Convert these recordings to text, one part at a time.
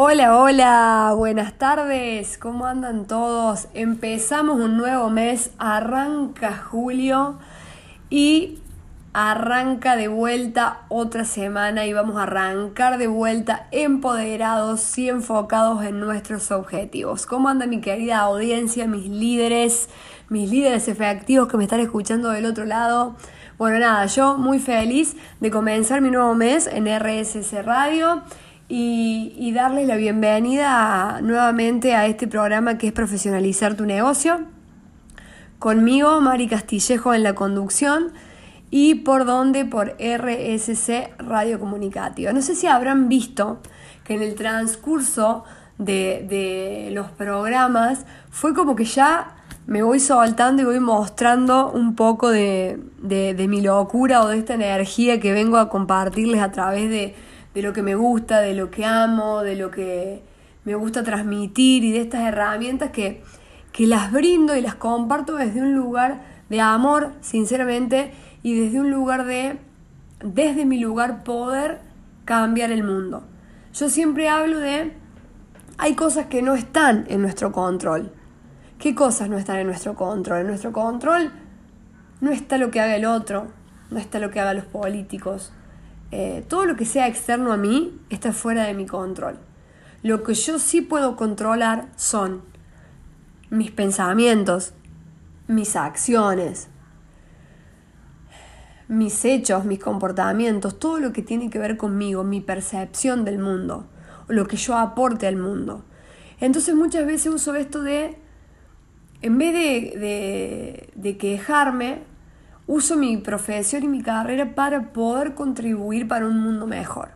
Hola, hola, buenas tardes, ¿cómo andan todos? Empezamos un nuevo mes, arranca julio y arranca de vuelta otra semana y vamos a arrancar de vuelta empoderados y enfocados en nuestros objetivos. ¿Cómo anda mi querida audiencia, mis líderes, mis líderes efectivos que me están escuchando del otro lado? Bueno, nada, yo muy feliz de comenzar mi nuevo mes en RSS Radio y, darles la bienvenida nuevamente a este programa que es Profesionalizar tu negocio. Conmigo, Mari Castillejo en la conducción y por donde por RSC Radio Comunicativa. No sé si habrán visto que en el transcurso de, los programas fue como que ya me voy soltando y voy mostrando un poco de, de mi locura o de esta energía que vengo a compartirles a través de, de lo que me gusta, de lo que amo, de lo que me gusta transmitir y de estas herramientas que, que las brindo y las comparto desde un lugar de amor, sinceramente, y desde un lugar de, desde mi lugar, poder cambiar el mundo. Yo siempre hablo de, hay cosas que no están en nuestro control. ¿Qué cosas no están en nuestro control? En nuestro control no está lo que haga el otro, no está lo que hagan los políticos, eh, todo lo que sea externo a mí está fuera de mi control. Lo que yo sí puedo controlar son mis pensamientos, mis acciones, mis hechos, mis comportamientos, todo lo que tiene que ver conmigo, mi percepción del mundo, lo que yo aporte al mundo. Entonces muchas veces uso esto de, en vez de, de quejarme, uso mi profesión y mi carrera para poder contribuir para un mundo mejor.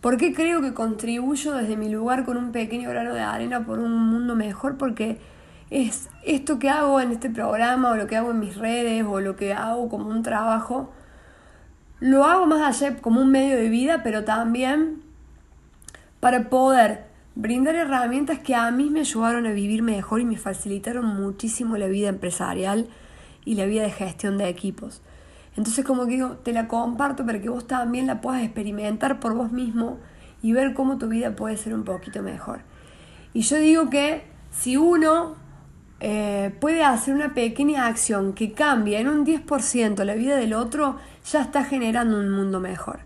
¿Por qué creo que contribuyo desde mi lugar con un pequeño grano de arena por un mundo mejor? Porque es esto que hago en este programa o lo que hago en mis redes o lo que hago como un trabajo, lo hago más allá como un medio de vida, pero también para poder brindar herramientas que a mí me ayudaron a vivir mejor y me facilitaron muchísimo la vida empresarial y la vida de gestión de equipos. Entonces como digo, te la comparto para que vos también la puedas experimentar por vos mismo y ver cómo tu vida puede ser un poquito mejor. Y yo digo que si uno eh, puede hacer una pequeña acción que cambie en un 10% la vida del otro, ya está generando un mundo mejor.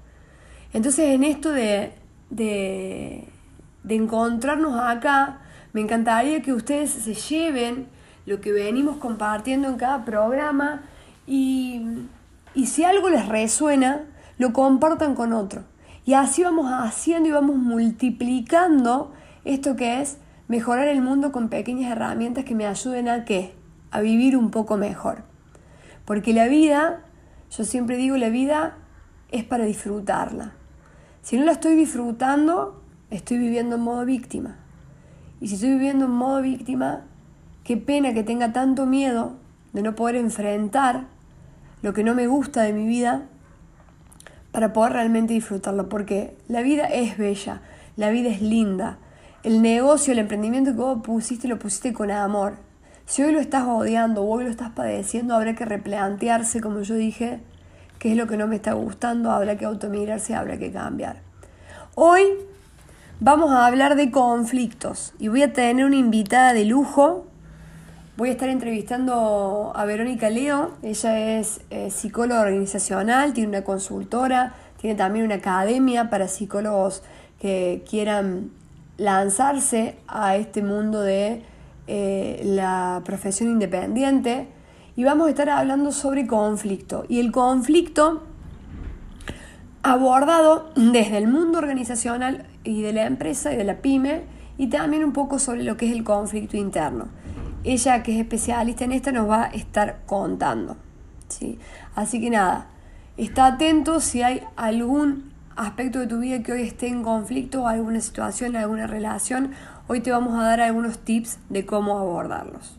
Entonces en esto de, de, de encontrarnos acá, me encantaría que ustedes se lleven lo que venimos compartiendo en cada programa y, si algo les resuena, lo compartan con otro. Y así vamos haciendo y vamos multiplicando esto que es mejorar el mundo con pequeñas herramientas que me ayuden a qué? A vivir un poco mejor. Porque la vida, yo siempre digo, la vida es para disfrutarla. Si no la estoy disfrutando, estoy viviendo en modo víctima. Y si estoy viviendo en modo víctima, Qué pena que tenga tanto miedo de no poder enfrentar lo que no me gusta de mi vida para poder realmente disfrutarlo, porque la vida es bella, la vida es linda. El negocio, el emprendimiento que vos pusiste, lo pusiste con amor. Si hoy lo estás odiando o hoy lo estás padeciendo, habrá que replantearse, como yo dije, qué es lo que no me está gustando, habrá que automirarse, habrá que cambiar. Hoy vamos a hablar de conflictos y voy a tener una invitada de lujo Voy a estar entrevistando a Verónica Leo, ella es eh, psicóloga organizacional, tiene una consultora, tiene también una academia para psicólogos que quieran lanzarse a este mundo de eh, la profesión independiente. Y vamos a estar hablando sobre conflicto. Y el conflicto abordado desde el mundo organizacional y de la empresa y de la pyme y también un poco sobre lo que es el conflicto interno ella que es especialista en esto nos va a estar contando. ¿sí? Así que nada, está atento si hay algún aspecto de tu vida que hoy esté en conflicto, alguna situación, alguna relación. Hoy te vamos a dar algunos tips de cómo abordarlos.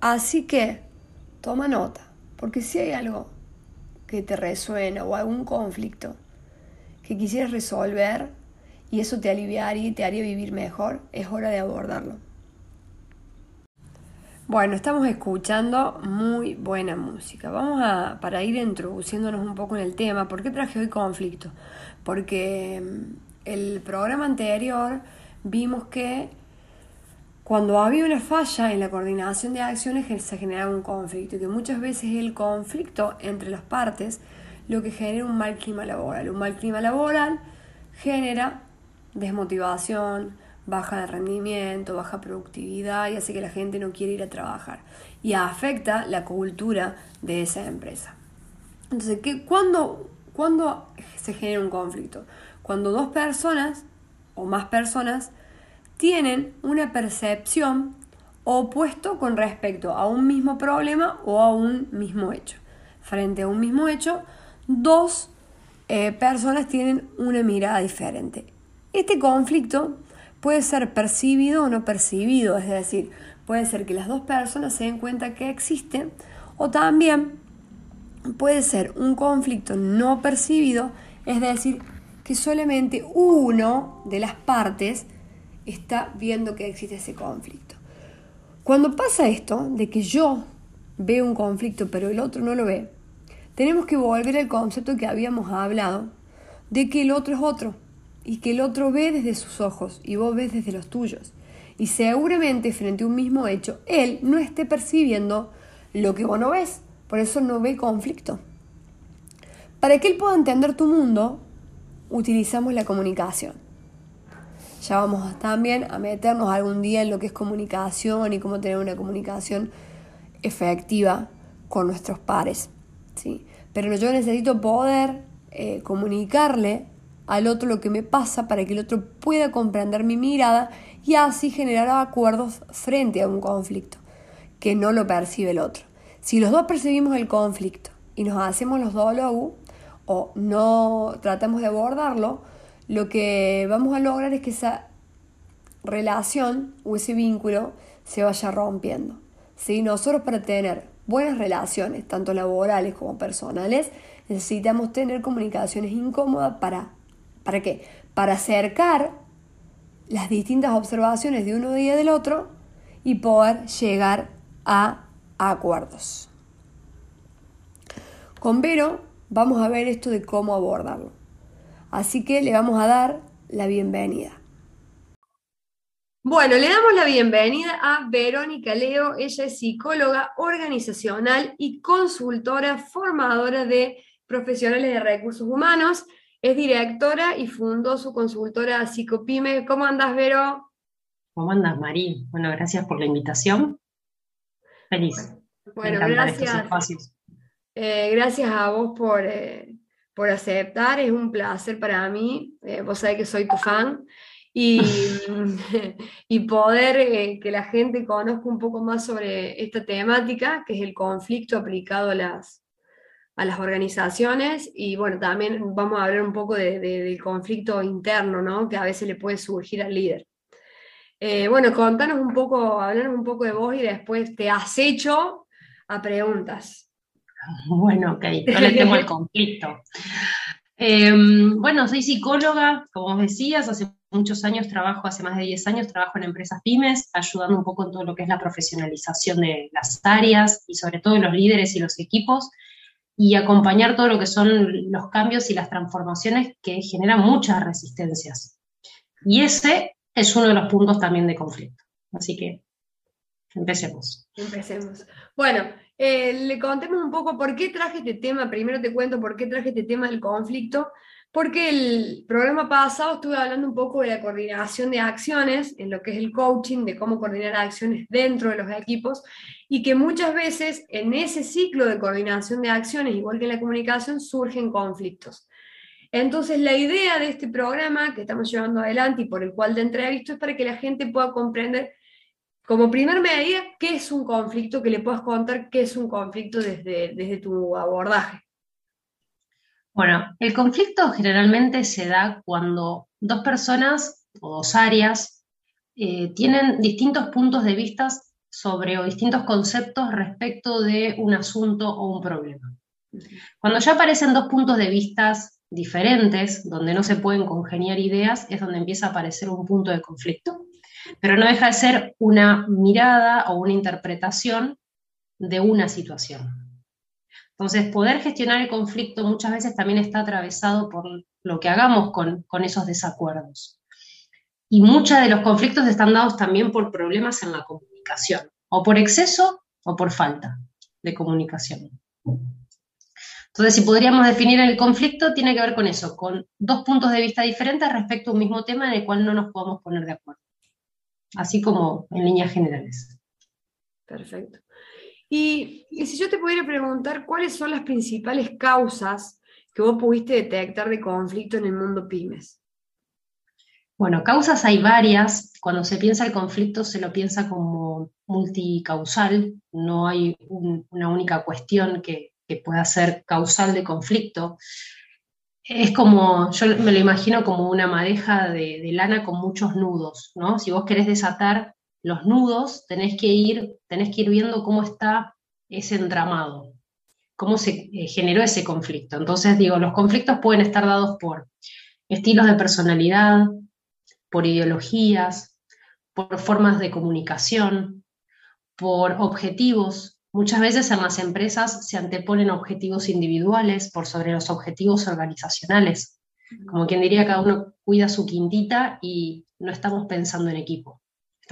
Así que toma nota, porque si hay algo que te resuena o algún conflicto que quisieras resolver, y eso te aliviaría y te haría vivir mejor, es hora de abordarlo. Bueno, estamos escuchando muy buena música. Vamos a, para ir introduciéndonos un poco en el tema, ¿por qué traje hoy conflicto? Porque mm, el programa anterior vimos que cuando había una falla en la coordinación de acciones se generaba un conflicto y que muchas veces el conflicto entre las partes lo que genera un mal clima laboral. Un mal clima laboral genera desmotivación, baja de rendimiento, baja productividad y hace que la gente no quiere ir a trabajar y afecta la cultura de esa empresa. Entonces, ¿qué, cuándo, ¿cuándo se genera un conflicto? Cuando dos personas o más personas tienen una percepción opuesto con respecto a un mismo problema o a un mismo hecho. Frente a un mismo hecho, dos eh, personas tienen una mirada diferente. Este conflicto puede ser percibido o no percibido, es decir, puede ser que las dos personas se den cuenta que existe o también puede ser un conflicto no percibido, es decir, que solamente uno de las partes está viendo que existe ese conflicto. Cuando pasa esto, de que yo veo un conflicto pero el otro no lo ve, tenemos que volver al concepto que habíamos hablado de que el otro es otro y que el otro ve desde sus ojos y vos ves desde los tuyos. Y seguramente frente a un mismo hecho, él no esté percibiendo lo que vos no ves, por eso no ve conflicto. Para que él pueda entender tu mundo, utilizamos la comunicación. Ya vamos también a meternos algún día en lo que es comunicación y cómo tener una comunicación efectiva con nuestros pares. ¿sí? Pero yo necesito poder eh, comunicarle al otro lo que me pasa para que el otro pueda comprender mi mirada y así generar acuerdos frente a un conflicto que no lo percibe el otro. Si los dos percibimos el conflicto y nos hacemos los diálogos o no tratamos de abordarlo, lo que vamos a lograr es que esa relación o ese vínculo se vaya rompiendo. ¿sí? Nosotros para tener buenas relaciones, tanto laborales como personales, necesitamos tener comunicaciones incómodas para ¿Para qué? Para acercar las distintas observaciones de uno y del otro y poder llegar a acuerdos. Con Vero vamos a ver esto de cómo abordarlo. Así que le vamos a dar la bienvenida. Bueno, le damos la bienvenida a Verónica Leo. Ella es psicóloga organizacional y consultora formadora de profesionales de recursos humanos. Es directora y fundó su consultora Psicopime. ¿Cómo andas, Vero? ¿Cómo andas, Marí? Bueno, gracias por la invitación. Feliz. Bueno, gracias. Eh, gracias a vos por, eh, por, aceptar, es un placer para mí. Eh, vos sabés que soy tu fan. Y, y poder que la gente conozca un poco más sobre esta temática, que es el conflicto aplicado a las, a las organizaciones y bueno, también vamos a hablar un poco del conflicto interno, ¿no? Que a veces le puede surgir al líder. Eh, bueno, contanos un poco, hablarnos un poco de vos y después te acecho a preguntas. Bueno, ok, no le temo el conflicto. Em, bueno, soy psicóloga, como vos decías, hace muchos años trabajo, hace más de 10 años trabajo en empresas pymes, ayudando un poco en todo lo que es la profesionalización de las áreas y sobre todo los líderes y los equipos y acompañar todo lo que son los cambios y las transformaciones que generan muchas resistencias. Y ese es uno de los puntos también de conflicto. Así que empecemos. Empecemos. Bueno, eh, le contemos un poco por qué traje este tema. Primero te cuento por qué traje este tema del conflicto porque el programa pasado estuve hablando un poco de la coordinación de acciones, en lo que es el coaching, de cómo coordinar acciones dentro de los equipos, y que muchas veces en ese ciclo de coordinación de acciones, igual que en la comunicación, surgen conflictos. Entonces, la idea de este programa que estamos llevando adelante y por el cual te entrevisto es para que la gente pueda comprender, como primer medida, qué es un conflicto, que le puedas contar qué es un conflicto desde, desde tu abordaje. Bueno, el conflicto generalmente se da cuando dos personas o dos áreas eh, tienen distintos puntos de vista sobre o distintos conceptos respecto de un asunto o un problema. Cuando ya aparecen dos puntos de vista diferentes, donde no se pueden congeniar ideas, es donde empieza a aparecer un punto de conflicto. pero no deja de ser una mirada o una interpretación de una situación. Entonces, poder gestionar el conflicto muchas veces también está atravesado por lo que hagamos con, esos desacuerdos. Y muchos de los conflictos están dados también por problemas en la comunicación, o por exceso o por falta de comunicación. Entonces, si podríamos definir el conflicto, tiene que ver con eso, con dos puntos de vista diferentes respecto a un mismo tema en el cual no nos podemos poner de acuerdo, así como en líneas generales. Perfecto. Y, si yo te pudiera preguntar, ¿cuáles son las principales causas que vos pudiste detectar de conflicto en el mundo pymes? Bueno, causas hay varias. Cuando se piensa el conflicto se lo piensa como multicausal, no hay una única cuestión que, pueda ser causal de conflicto. Es como, yo me lo imagino como una madeja de, de, lana con muchos nudos, ¿no? Si vos querés desatar los nudos, tenés que ir, tenés que ir viendo cómo está ese entramado, cómo se eh, generó ese conflicto. Entonces, digo, los conflictos pueden estar dados por estilos de personalidad, por ideologías, por formas de comunicación, por objetivos. Muchas veces en las empresas se anteponen objetivos individuales por sobre los objetivos organizacionales. Como quien diría, cada uno cuida su quintita y no estamos pensando en equipo.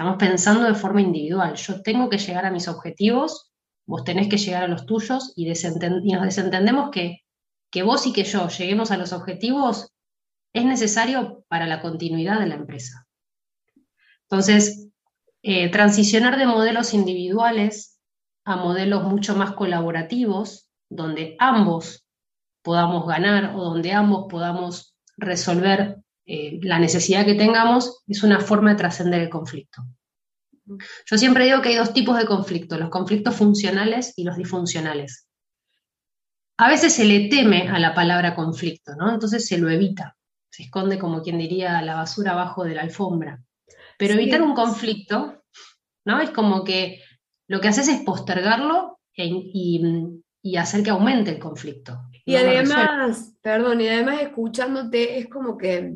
Estamos pensando de forma individual. Yo tengo que llegar a mis objetivos, vos tenés que llegar a los tuyos y, nos desentendemos que, que vos y que yo lleguemos a los objetivos es necesario para la continuidad de la empresa. Entonces, eh, transicionar de modelos individuales a modelos mucho más colaborativos, donde ambos podamos ganar o donde ambos podamos resolver eh, la necesidad que tengamos es una forma de trascender el conflicto. Yo siempre digo que hay dos tipos de conflictos, los conflictos funcionales y los disfuncionales. A veces se le teme a la palabra conflicto, ¿no? Entonces se lo evita, se esconde como quien diría la basura abajo de la alfombra. Pero evitar un conflicto, ¿no? Es como que lo que haces es postergarlo e y hacer que aumente el conflicto. Y además, perdón, y además escuchándote es como que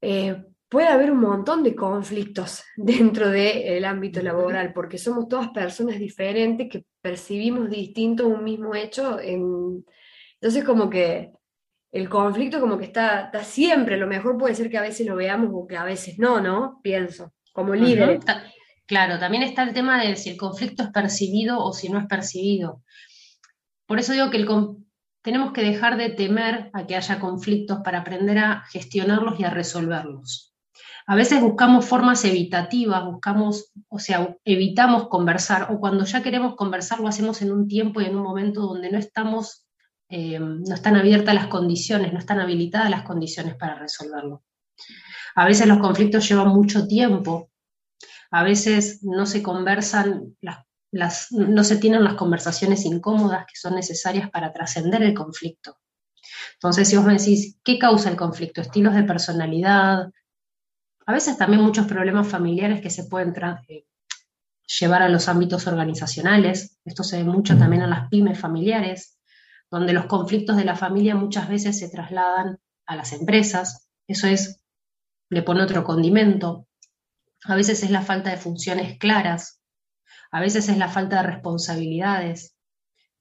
eh, puede haber un montón de conflictos dentro del ámbito laboral, porque somos todas personas diferentes que percibimos distinto un mismo hecho. Entonces como que el conflicto como que está, está siempre, lo mejor puede ser que a veces lo veamos o que a veces no, ¿no? Pienso, como líder. Claro, también está el tema de si el conflicto es percibido o si no es percibido. Por eso digo que el, tenemos que dejar de temer a que haya conflictos para aprender a gestionarlos y a resolverlos. A veces buscamos formas evitativas, buscamos, o sea, evitamos conversar, o cuando ya queremos conversar lo hacemos en un tiempo y en un momento donde no estamos, eh, no están abiertas las condiciones, no están habilitadas las condiciones para resolverlo. A veces los conflictos llevan mucho tiempo, a veces no se conversan las no se tienen las conversaciones incómodas que son necesarias para trascender el conflicto. Entonces, si vos me decís, ¿qué causa el conflicto? Estilos de personalidad, a veces también muchos problemas familiares que se pueden eh, llevar a los ámbitos organizacionales. Esto se ve mucho también en las pymes familiares, donde los conflictos de la familia muchas veces se trasladan a las empresas. Eso es, le pone otro condimento. A veces es la falta de funciones claras, a veces es la falta de responsabilidades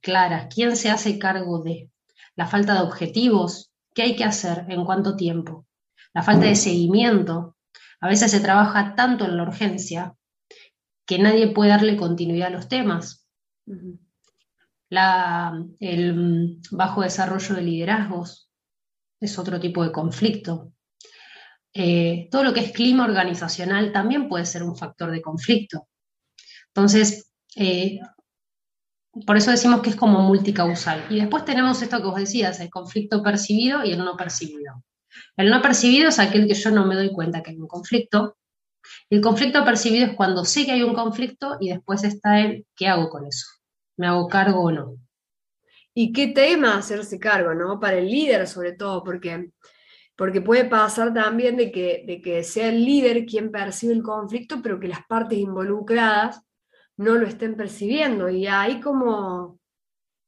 claras. ¿Quién se hace cargo de? La falta de objetivos. ¿Qué hay que hacer? ¿En cuánto tiempo? La falta de seguimiento. A veces se trabaja tanto en la urgencia que nadie puede darle continuidad a los temas. el bajo desarrollo de liderazgos es otro tipo de conflicto. Eh, todo lo que es clima organizacional también puede ser un factor de conflicto. Entonces, eh, por eso decimos que es como multicausal. Y después tenemos esto que vos decías, el conflicto percibido y el no percibido. El no percibido es aquel que yo no me doy cuenta que hay un conflicto. El conflicto percibido es cuando sé que hay un conflicto y después está el qué hago con eso. ¿Me hago cargo o no? ¿Y qué tema hacerse cargo, no? Para el líder sobre todo, porque, porque puede pasar también de que, de que sea el líder quien percibe el conflicto, pero que las partes involucradas no lo estén percibiendo. Y ahí cómo,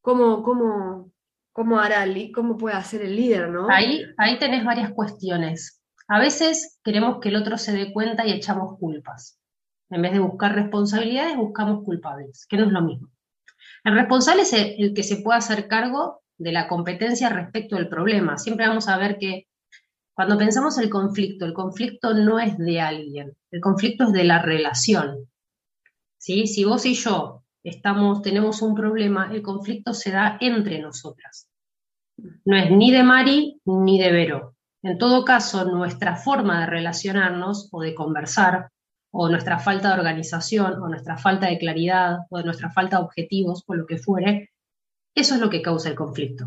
cómo, cómo, cómo hará, cómo puede hacer el líder, ¿no? Ahí, ahí tenés varias cuestiones. A veces queremos que el otro se dé cuenta y echamos culpas. En vez de buscar responsabilidades, buscamos culpables, que no es lo mismo. El responsable es el, que se puede hacer cargo de la competencia respecto al problema. Siempre vamos a ver que cuando pensamos el conflicto, el conflicto no es de alguien, el conflicto es de la relación. ¿Sí? Si vos y yo estamos, tenemos un problema, el conflicto se da entre nosotras. No es ni de Mari ni de Vero. En todo caso, nuestra forma de relacionarnos o de conversar, o nuestra falta de organización, o nuestra falta de claridad, o de nuestra falta de objetivos, o lo que fuere, eso es lo que causa el conflicto.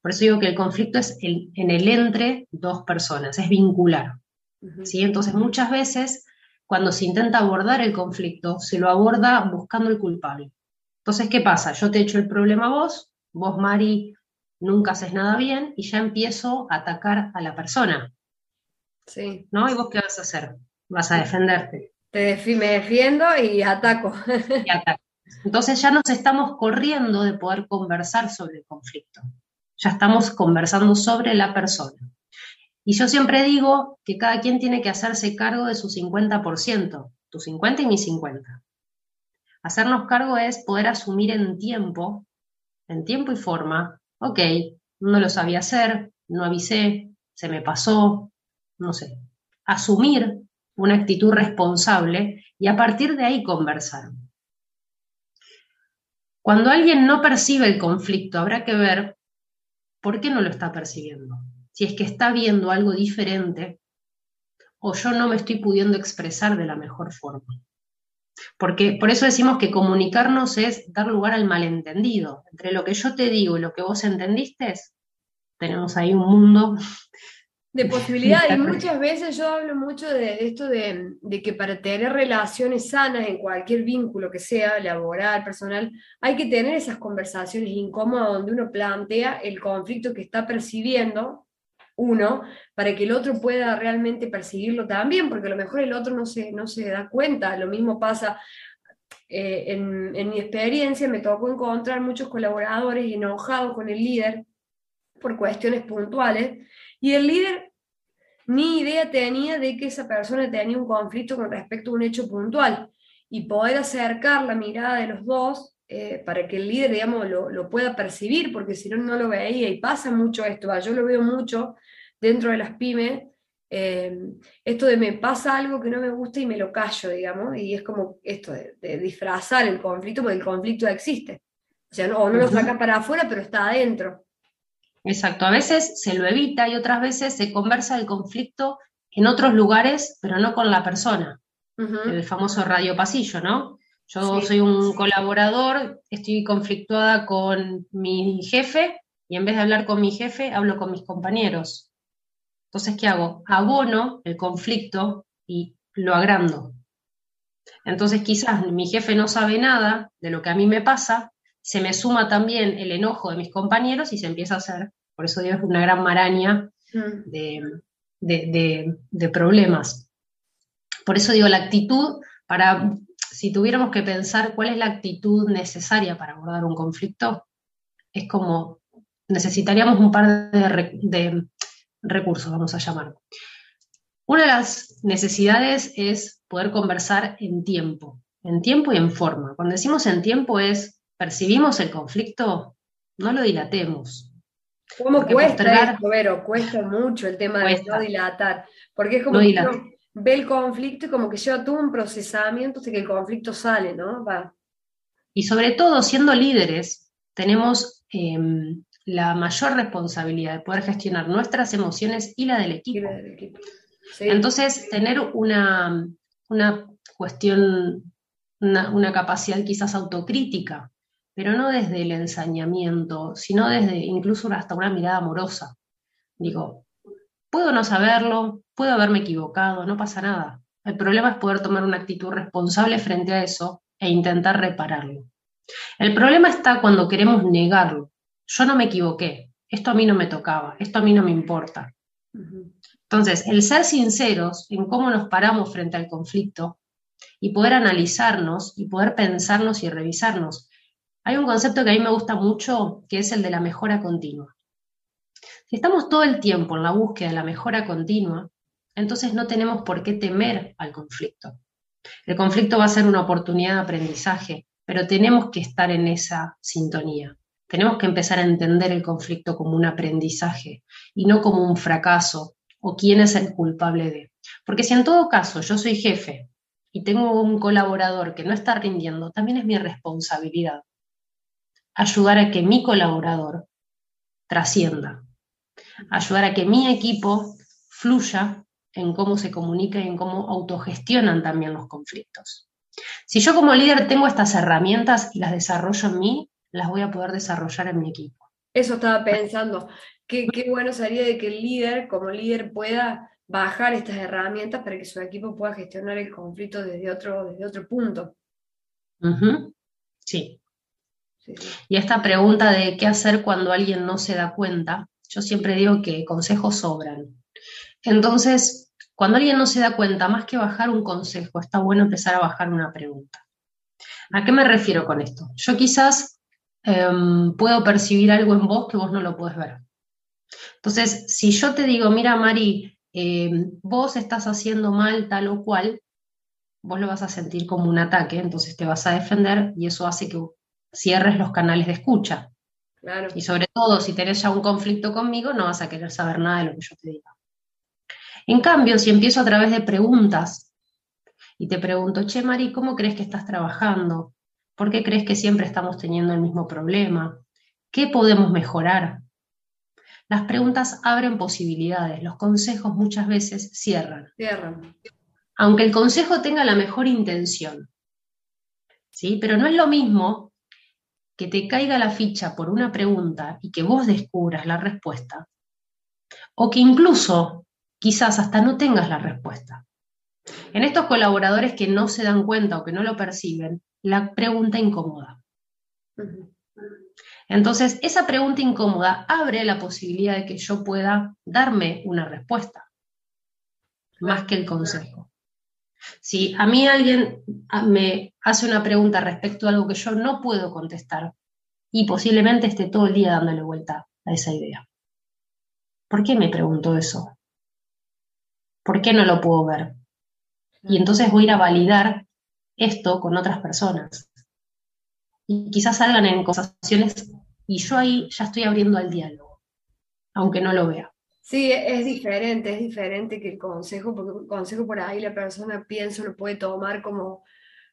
Por eso digo que el conflicto es en el entre dos personas, es vincular. ¿sí? Entonces, muchas veces, cuando se intenta abordar el conflicto, se lo aborda buscando el culpable. Entonces, ¿qué pasa? Yo te echo el problema a vos, vos, Mari, nunca haces nada bien y ya empiezo a atacar a la persona. Sí. ¿No? ¿Y vos qué vas a hacer? Vas a defenderte. Te me defiendo y ataco. Y ataco. Entonces ya nos estamos corriendo de poder conversar sobre el conflicto. Ya estamos conversando sobre la persona. Y yo siempre digo que cada quien tiene que hacerse cargo de su 50%, tu 50 y mi 50. Hacernos cargo es poder asumir en tiempo, en tiempo y forma, ok, no lo sabía hacer, no avisé, se me pasó, no sé. Asumir una actitud responsable y a partir de ahí conversar. Cuando alguien no percibe el conflicto, habrá que ver por qué no lo está percibiendo. Si es que está viendo algo diferente o yo no me estoy pudiendo expresar de la mejor forma. Porque por eso decimos que comunicarnos es dar lugar al malentendido. Entre lo que yo te digo y lo que vos entendiste, tenemos ahí un mundo de posibilidades. Y muchas veces yo hablo mucho de esto de, que para tener relaciones sanas en cualquier vínculo que sea, laboral, personal, hay que tener esas conversaciones incómodas donde uno plantea el conflicto que está percibiendo uno, para que el otro pueda realmente percibirlo también, porque a lo mejor el otro no se, no se da cuenta. Lo mismo pasa eh, en, en mi experiencia, me tocó encontrar muchos colaboradores enojados con el líder por cuestiones puntuales, y el líder ni idea tenía de que esa persona tenía un conflicto con respecto a un hecho puntual, y poder acercar la mirada de los dos eh, para que el líder, digamos, lo, lo, pueda percibir, porque si no, no lo veía, y pasa mucho esto, yo lo veo mucho dentro de las pymes, eh, esto de me pasa algo que no me gusta y me lo callo, digamos, y es como esto de, disfrazar el conflicto, porque el conflicto existe. O sea, no, no lo saca para afuera, pero está adentro. Exacto, a veces se lo evita y otras veces se conversa el conflicto en otros lugares, pero no con la persona. El famoso radio pasillo, ¿no? Yo soy un colaborador, estoy conflictuada con mi jefe y en vez de hablar con mi jefe, hablo con mis compañeros. Entonces, ¿qué hago? Abono el conflicto y lo agrando. Entonces, quizás mi jefe no sabe nada de lo que a mí me pasa, se me suma también el enojo de mis compañeros y se empieza a hacer, por eso digo, es una gran maraña mm. de, problemas. Por eso digo, la actitud, para, si tuviéramos que pensar cuál es la actitud necesaria para abordar un conflicto, es como necesitaríamos un par de, recursos, vamos a llamar. Una de las necesidades es poder conversar en tiempo, en tiempo y en forma. Cuando decimos en tiempo es, percibimos el conflicto, no lo dilatemos. ¿Cómo cuesta esto, Vero? Cuesta mucho el tema de no dilatar, porque es como ve el conflicto y como que lleva todo un procesamiento hasta que el conflicto sale, ¿no? Va. Y sobre todo, siendo líderes, tenemos em, la mayor responsabilidad de poder gestionar nuestras emociones y la del equipo. Entonces, tener una, una cuestión, una, capacidad quizás autocrítica, pero no desde el ensañamiento, sino desde incluso hasta una mirada amorosa. Digo, puedo no saberlo, puedo haberme equivocado, no pasa nada. El problema es poder tomar una actitud responsable frente a eso e intentar repararlo. El problema está cuando queremos negarlo, yo no me equivoqué, esto a mí no me tocaba, esto a mí no me importa. Entonces, el ser sinceros en cómo nos paramos frente al conflicto y poder analizarnos y poder pensarnos y revisarnos. Hay un concepto que a mí me gusta mucho que es el de la mejora continua. Si estamos todo el tiempo en la búsqueda de la mejora continua, entonces no tenemos por qué temer al conflicto. El conflicto va a ser una oportunidad de aprendizaje, pero tenemos que estar en esa sintonía. Tenemos que empezar a entender el conflicto como un aprendizaje y no como un fracaso o quién es el culpable de. Porque si en todo caso yo soy jefe y tengo un colaborador que no está rindiendo, también es mi responsabilidad ayudar a que mi colaborador trascienda, ayudar a que mi equipo fluya en cómo se comunica y en cómo autogestionan también los conflictos. Si yo como líder tengo estas herramientas y las desarrollo en mí, las voy a poder desarrollar en mi equipo. Eso estaba pensando. Qué, bueno sería de que el líder, como líder, pueda bajar estas herramientas para que su equipo pueda gestionar el conflicto desde otro, desde otro punto. sí. Y esta pregunta de qué hacer cuando alguien no se da cuenta, yo siempre digo que consejos sobran. Entonces, cuando alguien no se da cuenta, más que bajar un consejo, está bueno empezar a bajar una pregunta. ¿A qué me refiero con esto? Yo quizás em, puedo percibir algo en vos que vos no lo puedes ver. Entonces, si yo te digo, mira, Mari, em, vos estás haciendo mal tal o cual, vos lo vas a sentir como un ataque, entonces te vas a defender y eso hace que cierres los canales de escucha. Y sobre todo, si tenés ya un conflicto conmigo, no vas a querer saber nada de lo que yo te diga. En cambio, si empiezo a través de preguntas y te pregunto, che, Mari, ¿cómo crees que estás trabajando? ¿Por qué crees que siempre estamos teniendo el mismo problema? ¿Qué podemos mejorar? Las preguntas abren posibilidades, los consejos muchas veces cierran. Cierran. Aunque el consejo tenga la mejor intención. ¿Sí? Pero no es lo mismo que te caiga la ficha por una pregunta y que vos descubras la respuesta, o que incluso quizás hasta no tengas la respuesta. En estos colaboradores que no se dan cuenta o que no lo perciben, la pregunta incómoda. Entonces, esa pregunta incómoda abre la posibilidad de que yo pueda darme una respuesta, más que el consejo. Si a mí alguien me hace una pregunta respecto a algo que yo no puedo contestar y posiblemente esté todo el día dándole vuelta a esa idea. ¿Por qué me pregunto eso? ¿Por qué no lo puedo ver? Y entonces voy a ir a validar esto con otras personas. Y quizás salgan en conversaciones y yo ahí ya estoy abriendo al diálogo, aunque no lo vea. Sí, es diferente, es diferente que el consejo, porque el consejo por ahí la persona piensa, lo puede tomar como,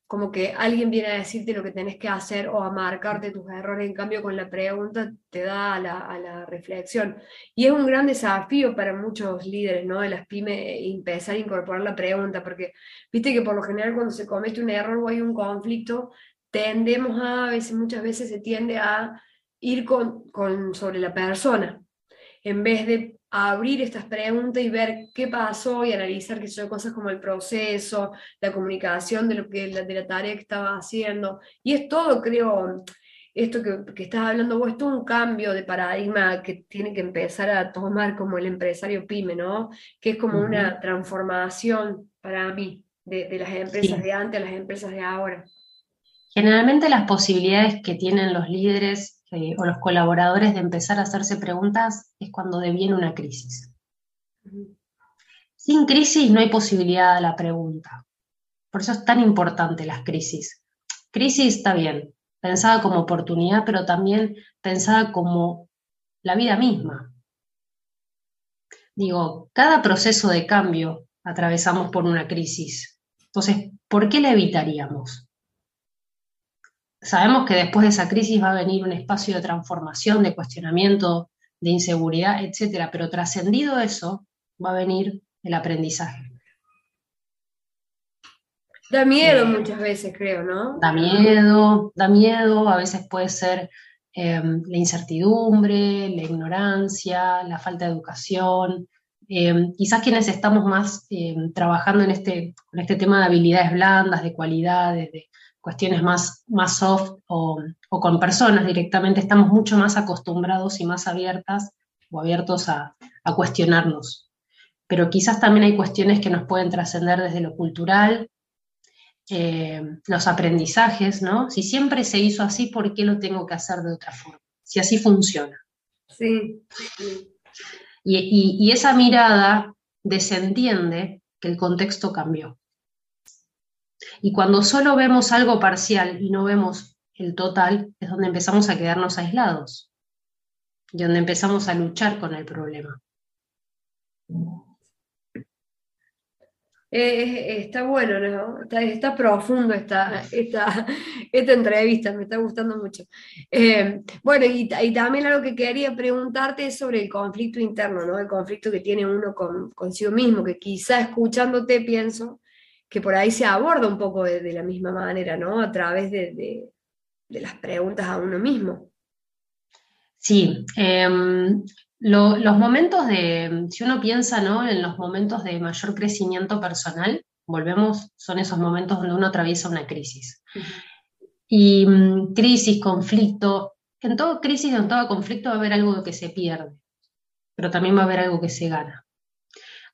como que alguien viene a decirte lo que tenés que hacer o a marcarte tus errores, en cambio con la pregunta te da a la, reflexión. Y es un gran desafío para muchos líderes ¿no? de las pymes empezar a incorporar la pregunta, porque viste que por lo general cuando se comete un error o hay un conflicto, tendemos a, a veces, muchas veces se tiende a ir con, con sobre la persona, en vez de abrir estas preguntas y ver qué pasó y analizar que son cosas como el proceso, la comunicación de, lo que, de la tarea que estaba haciendo. Y es todo, creo, esto que, que estás hablando vos, es todo un cambio de paradigma que tiene que empezar a tomar como el empresario pyme, ¿no? Que es como una transformación para mí de, de las empresas de antes a las empresas de ahora. Generalmente las posibilidades que tienen los líderes eh, o los colaboradores de empezar a hacerse preguntas es cuando deviene una crisis. Sin crisis no hay posibilidad de la pregunta. Por eso es tan importante las crisis. Crisis está bien, pensada como oportunidad, pero también pensada como la vida misma. Digo, cada proceso de cambio atravesamos por una crisis. Entonces, ¿por qué la evitaríamos? Sabemos que después de esa crisis va a venir un espacio de transformación, de cuestionamiento, de inseguridad, etcétera, pero trascendido eso, va a venir el aprendizaje. Da miedo eh, muchas veces, creo, ¿no? Da miedo, da miedo, a veces puede ser em, la incertidumbre, la ignorancia, la falta de educación. Em, quizás quienes estamos más em, trabajando en este, en este tema de habilidades blandas, de cualidades, de, cuestiones más, más soft o, con personas directamente, estamos mucho más acostumbrados y más abiertas o abiertos a, cuestionarnos. Pero quizás también hay cuestiones que nos pueden trascender desde lo cultural, eh, los aprendizajes, ¿no? Si siempre se hizo así, ¿por qué lo tengo que hacer de otra forma? Si así funciona. Sí, y esa mirada desentiende que el contexto cambió. Y cuando solo vemos algo parcial y no vemos el total, es donde empezamos a quedarnos aislados y donde empezamos a luchar con el problema. Eh, está bueno, ¿no? Está, profundo esta, esta, entrevista, me está gustando mucho. Eh, bueno, y, también algo que quería preguntarte es sobre el conflicto interno, ¿no? El conflicto que tiene uno con, consigo mismo, que quizá escuchándote pienso que por ahí se aborda un poco de, la misma manera, ¿no? A través de, las preguntas a uno mismo. Sí, em, los momentos de, si uno piensa ¿no? en los momentos de mayor crecimiento personal, volvemos, son esos momentos donde uno atraviesa una crisis. Y mm, crisis, conflicto, en toda crisis, en todo conflicto va a haber algo que se pierde, pero también va a haber algo que se gana.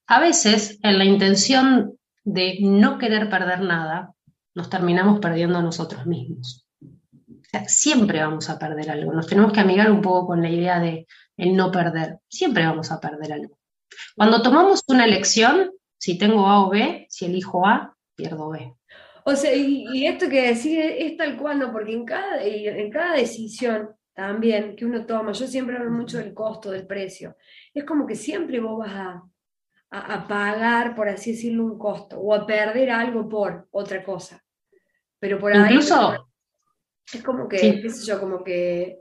A veces, en la intención de no querer perder nada, nos terminamos perdiendo a nosotros mismos. Siempre vamos a perder algo. Nos tenemos que amigar un poco con la idea de el no perder. Siempre vamos a perder algo. Cuando tomamos una elección, si tengo A o B, si elijo A, pierdo B. O sea, y, esto que decís es, tal cual, ¿no? Porque en cada, en cada decisión también que uno toma, yo siempre hablo mucho del costo, del precio, es como que siempre vos vas a, a, pagar, por así decirlo, un costo o a perder algo por otra cosa. Pero por ahí... Incluso... Es como que, qué sé yo, como que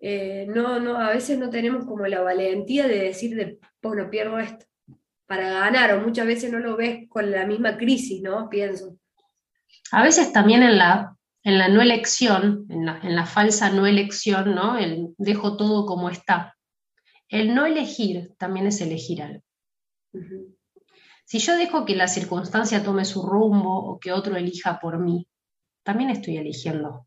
eh, no, no, a veces no tenemos como la valentía de decir, de, bueno, pierdo esto para ganar, o muchas veces no lo ves con la misma crisis, ¿no? Pienso. A veces también en la, en la no elección, en la, en la falsa no elección, ¿no? El dejo todo como está. El no elegir también es elegir algo. Si yo dejo que la circunstancia tome su rumbo o que otro elija por mí, también estoy eligiendo.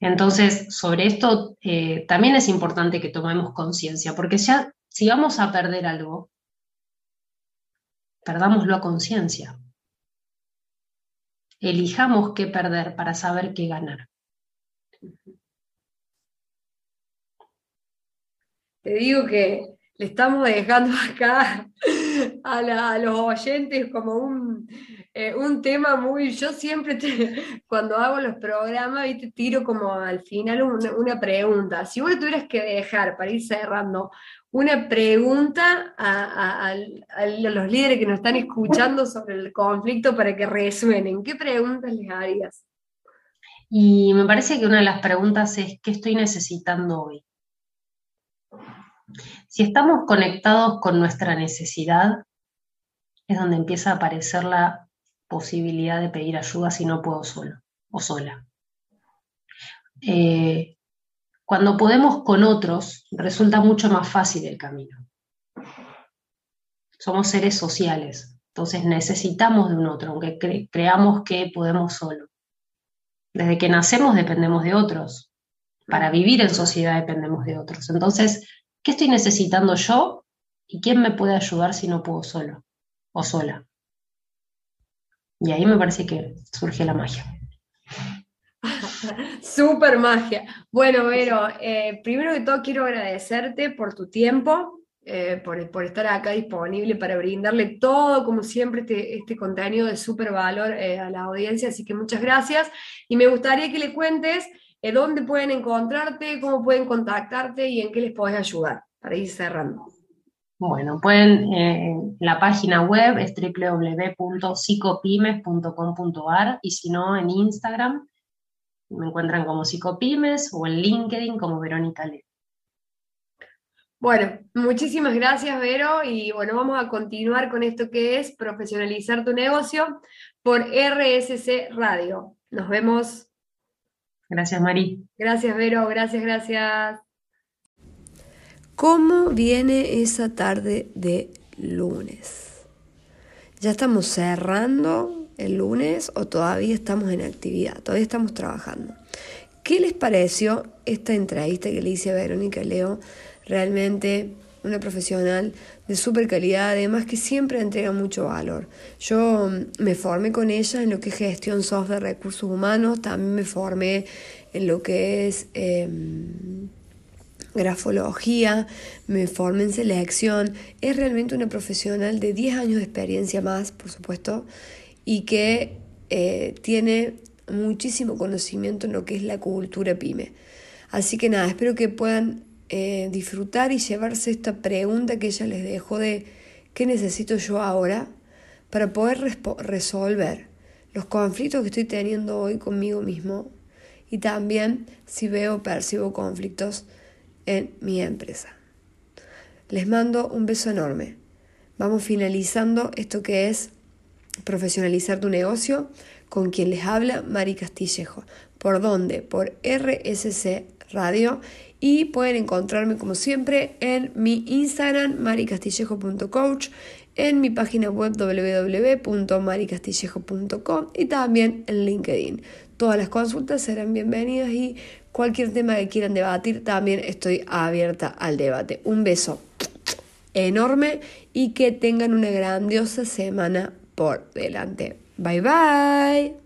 Entonces, sobre esto eh, también es importante que tomemos conciencia, porque ya si vamos a perder algo, perdámoslo a conciencia. Elijamos qué perder para saber qué ganar. Te digo que le estamos dejando acá a, los oyentes como un, eh, un, tema muy, yo siempre cuando hago los programas, te tiro como al final una, pregunta. Si vos tuvieras que dejar, para ir cerrando, una pregunta a, a, los líderes que nos están escuchando sobre el conflicto para que resuenen, ¿qué preguntas les harías? Y me parece que una de las preguntas es, ¿qué estoy necesitando hoy? Si estamos conectados con nuestra necesidad, es donde empieza a aparecer la posibilidad de pedir ayuda si no puedo solo o sola. Eh, cuando podemos con otros, resulta mucho más fácil el camino. Somos seres sociales, entonces necesitamos de un otro, aunque creamos que podemos solo. Desde que nacemos dependemos de otros. Para vivir en sociedad dependemos de otros. Entonces, ¿Qué estoy necesitando yo y quién me puede ayudar si no puedo solo o sola? Y ahí me parece que surge la magia. Super magia. Bueno, Vero, eh, primero que todo quiero agradecerte por tu tiempo, eh, por, estar acá disponible para brindarle todo, como siempre, este, este contenido de súper valor eh, a la audiencia. Así que muchas gracias. Y me gustaría que le cuentes dónde pueden encontrarte, cómo pueden contactarte y en qué les podés ayudar, para ir cerrando. Bueno, pueden, eh, la página web es www.psicopymes.com.ar y si no, en Instagram me encuentran como psicopymes o en LinkedIn como Verónica Le. Bueno, muchísimas gracias, Vero, y bueno, vamos a continuar con esto que es profesionalizar tu negocio por RSC Radio. Nos vemos. Gracias, Mari. Gracias, Vero. Gracias, gracias. ¿Cómo viene esa tarde de lunes? ¿Ya estamos cerrando el lunes o todavía estamos en actividad? Todavía estamos trabajando. ¿Qué les pareció esta entrevista que le hice a Verónica Leo? Realmente una profesional de súper calidad, además que siempre entrega mucho valor. Yo mm, me formé con ella en lo que es gestión soft de recursos humanos, también me formé en lo que es em, grafología, me formé en selección, es realmente una profesional de 10 años de experiencia más, por supuesto, y que eh, tiene muchísimo conocimiento en lo que es la cultura pyme. Así que nada, espero que puedan eh, disfrutar y llevarse esta pregunta que ella les dejó de qué necesito yo ahora para poder resolver los conflictos que estoy teniendo hoy conmigo mismo y también si veo percibo conflictos en mi empresa. Les mando un beso enorme. Vamos finalizando esto que es profesionalizar tu negocio con quien les habla Mari Castillejo. ¿Por dónde? Por RSC Radio y pueden encontrarme como siempre en mi Instagram maricastillejo.coach, en mi página web www.maricastillejo.com y también en LinkedIn. Todas las consultas serán bienvenidas y cualquier tema que quieran debatir también estoy abierta al debate. Un beso enorme y que tengan una grandiosa semana por delante. Bye bye.